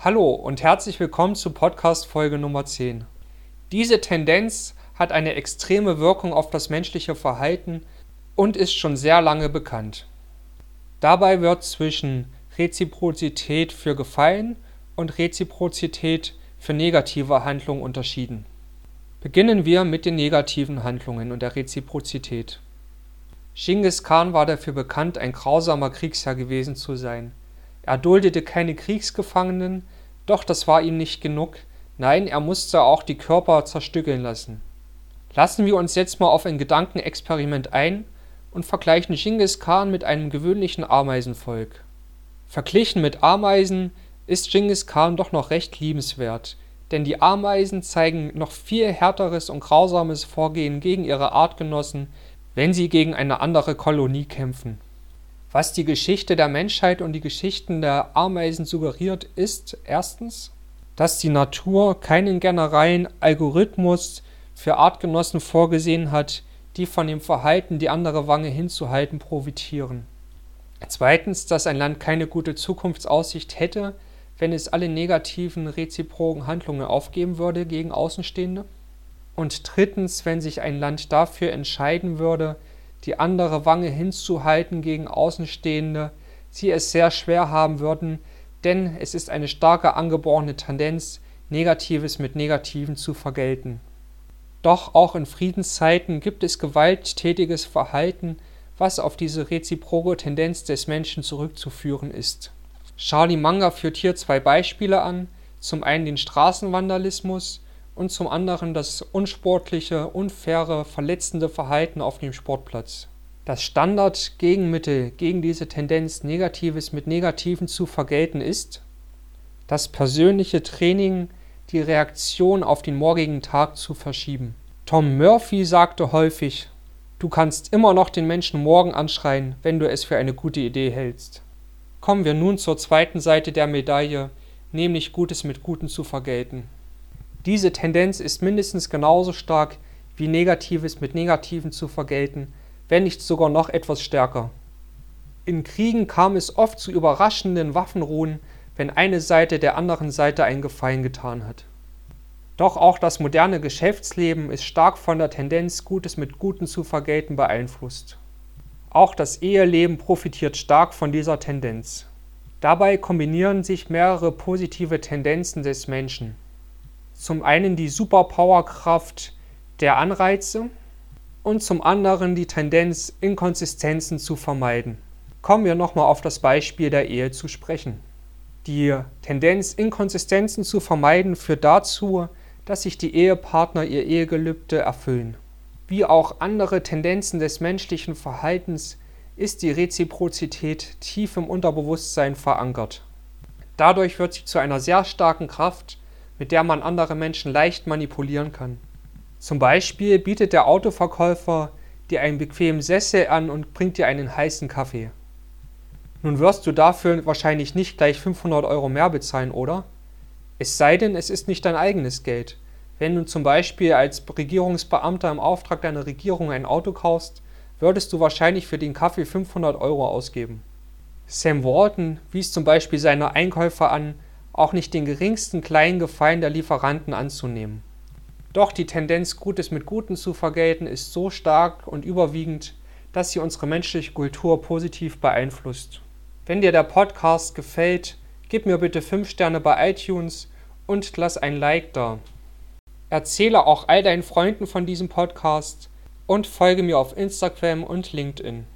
Hallo und herzlich willkommen zu Podcast Folge Nummer 10. Diese Tendenz hat eine extreme Wirkung auf das menschliche Verhalten und ist schon sehr lange bekannt. Dabei wird zwischen Reziprozität für Gefallen und Reziprozität für negative Handlungen unterschieden. Beginnen wir mit den negativen Handlungen und der Reziprozität. Genghis Khan war dafür bekannt, ein grausamer Kriegsherr gewesen zu sein. Er duldete keine Kriegsgefangenen, doch das war ihm nicht genug, nein, er musste auch die Körper zerstückeln lassen. Lassen wir uns jetzt mal auf ein Gedankenexperiment ein und vergleichen Genghis Khan mit einem gewöhnlichen Ameisenvolk. Verglichen mit Ameisen ist Genghis Khan doch noch recht liebenswert, denn die Ameisen zeigen noch viel härteres und grausames Vorgehen gegen ihre Artgenossen, wenn sie gegen eine andere Kolonie kämpfen. Was die Geschichte der Menschheit und die Geschichten der Ameisen suggeriert, ist erstens, dass die Natur keinen generellen Algorithmus für Artgenossen vorgesehen hat, die von dem Verhalten, die andere Wange hinzuhalten, profitieren. Zweitens, dass ein Land keine gute Zukunftsaussicht hätte, wenn es alle negativen reziproken Handlungen aufgeben würde gegen Außenstehende. Und drittens, wenn sich ein Land dafür entscheiden würde, die andere Wange hinzuhalten gegen Außenstehende, sie es sehr schwer haben würden, denn es ist eine starke angeborene Tendenz, Negatives mit Negativen zu vergelten. Doch auch in Friedenszeiten gibt es gewalttätiges Verhalten, was auf diese reziproke Tendenz des Menschen zurückzuführen ist. Charlie Munger führt hier zwei Beispiele an, zum einen den Straßenvandalismus und zum anderen das unsportliche, unfaire, verletzende Verhalten auf dem Sportplatz. Das Standard-Gegenmittel gegen diese Tendenz, Negatives mit Negativen zu vergelten, ist das persönliche Training, die Reaktion auf den morgigen Tag zu verschieben. Tom Murphy sagte häufig, du kannst immer noch den Menschen morgen anschreien, wenn du es für eine gute Idee hältst. Kommen wir nun zur zweiten Seite der Medaille, nämlich Gutes mit Guten zu vergelten. Diese Tendenz ist mindestens genauso stark wie Negatives mit Negativen zu vergelten, wenn nicht sogar noch etwas stärker. In Kriegen kam es oft zu überraschenden Waffenruhen, wenn eine Seite der anderen Seite einen Gefallen getan hat. Doch auch das moderne Geschäftsleben ist stark von der Tendenz, Gutes mit Guten zu vergelten, beeinflusst. Auch das Eheleben profitiert stark von dieser Tendenz. Dabei kombinieren sich mehrere positive Tendenzen des Menschen zum einen die Superpowerkraft der Anreize und zum anderen die Tendenz, Inkonsistenzen zu vermeiden. Kommen wir nochmal auf das Beispiel der Ehe zu sprechen. Die Tendenz, Inkonsistenzen zu vermeiden, führt dazu, dass sich die Ehepartner ihr Ehegelübde erfüllen. Wie auch andere Tendenzen des menschlichen Verhaltens ist die Reziprozität tief im Unterbewusstsein verankert. Dadurch wird sie zu einer sehr starken Kraft, mit der man andere Menschen leicht manipulieren kann. Zum Beispiel bietet der Autoverkäufer dir einen bequemen Sessel an und bringt dir einen heißen Kaffee. Nun wirst du dafür wahrscheinlich nicht gleich 500 Euro mehr bezahlen, oder? Es sei denn, es ist nicht dein eigenes Geld. Wenn du zum Beispiel als Regierungsbeamter im Auftrag deiner Regierung ein Auto kaufst, würdest du wahrscheinlich für den Kaffee 500 Euro ausgeben. Sam Walton wies zum Beispiel seine Einkäufer an, auch nicht den geringsten kleinen Gefallen der Lieferanten anzunehmen. Doch die Tendenz, Gutes mit Guten zu vergelten, ist so stark und überwiegend, dass sie unsere menschliche Kultur positiv beeinflusst. Wenn dir der Podcast gefällt, gib mir bitte 5 Sterne bei iTunes und lass ein Like da. Erzähle auch all deinen Freunden von diesem Podcast und folge mir auf Instagram und LinkedIn.